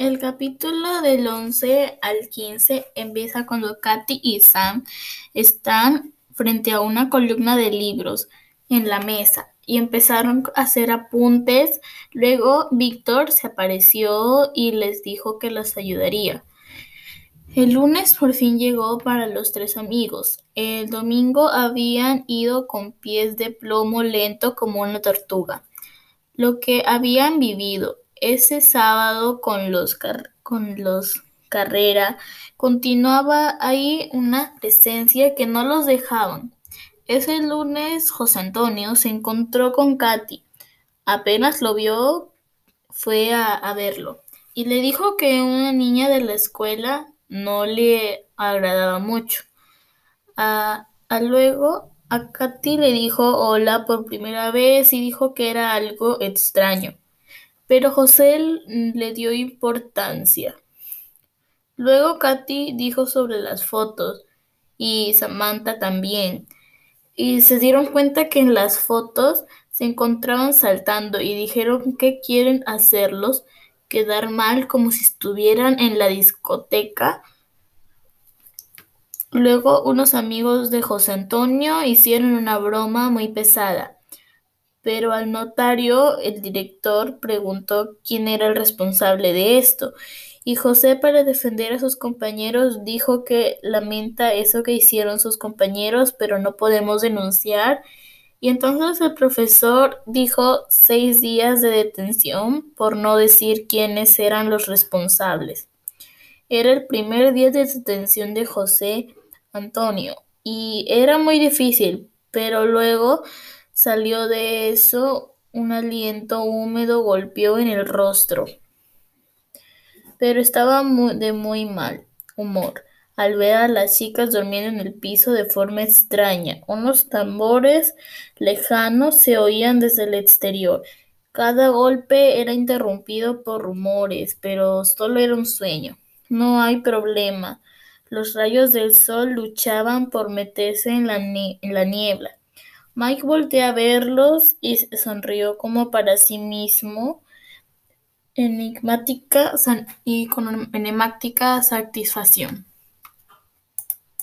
El capítulo del 11 al 15 empieza cuando Katy y Sam están frente a una columna de libros en la mesa y empezaron a hacer apuntes. Luego Víctor se apareció y les dijo que los ayudaría. El lunes por fin llegó para los tres amigos. El domingo habían ido con pies de plomo lento como una tortuga. Lo que habían vivido ese sábado con los, con los Carrera continuaba ahí una presencia que no los dejaban. Ese lunes José Antonio se encontró con Katy. Apenas lo vio, fue a, verlo y le dijo que una niña de la escuela no le agradaba mucho. A, luego a Katy le dijo hola por primera vez y dijo que era algo extraño. Pero José le dio importancia. Luego Katy dijo sobre las fotos y Samantha también. Y se dieron cuenta que en las fotos se encontraban saltando y dijeron que quieren hacerlos quedar mal como si estuvieran en la discoteca. Luego unos amigos de José Antonio hicieron una broma muy pesada, pero al notario el director preguntó quién era el responsable de esto y José para defender a sus compañeros dijo que lamenta eso que hicieron sus compañeros, pero no podemos denunciar y entonces el profesor dijo seis días de detención por no decir quiénes eran los responsables. Era el primer día de detención de José Antonio y era muy difícil, pero luego salió de eso un aliento húmedo golpeó en el rostro. Pero estaba de muy mal humor al ver a las chicas durmiendo en el piso de forma extraña. Unos tambores lejanos se oían desde el exterior. Cada golpe era interrumpido por rumores, pero solo era un sueño. No hay problema. Los rayos del sol luchaban por meterse en la, en la niebla. Mike volteó a verlos y sonrió como para sí mismo enigmática y con enigmática satisfacción.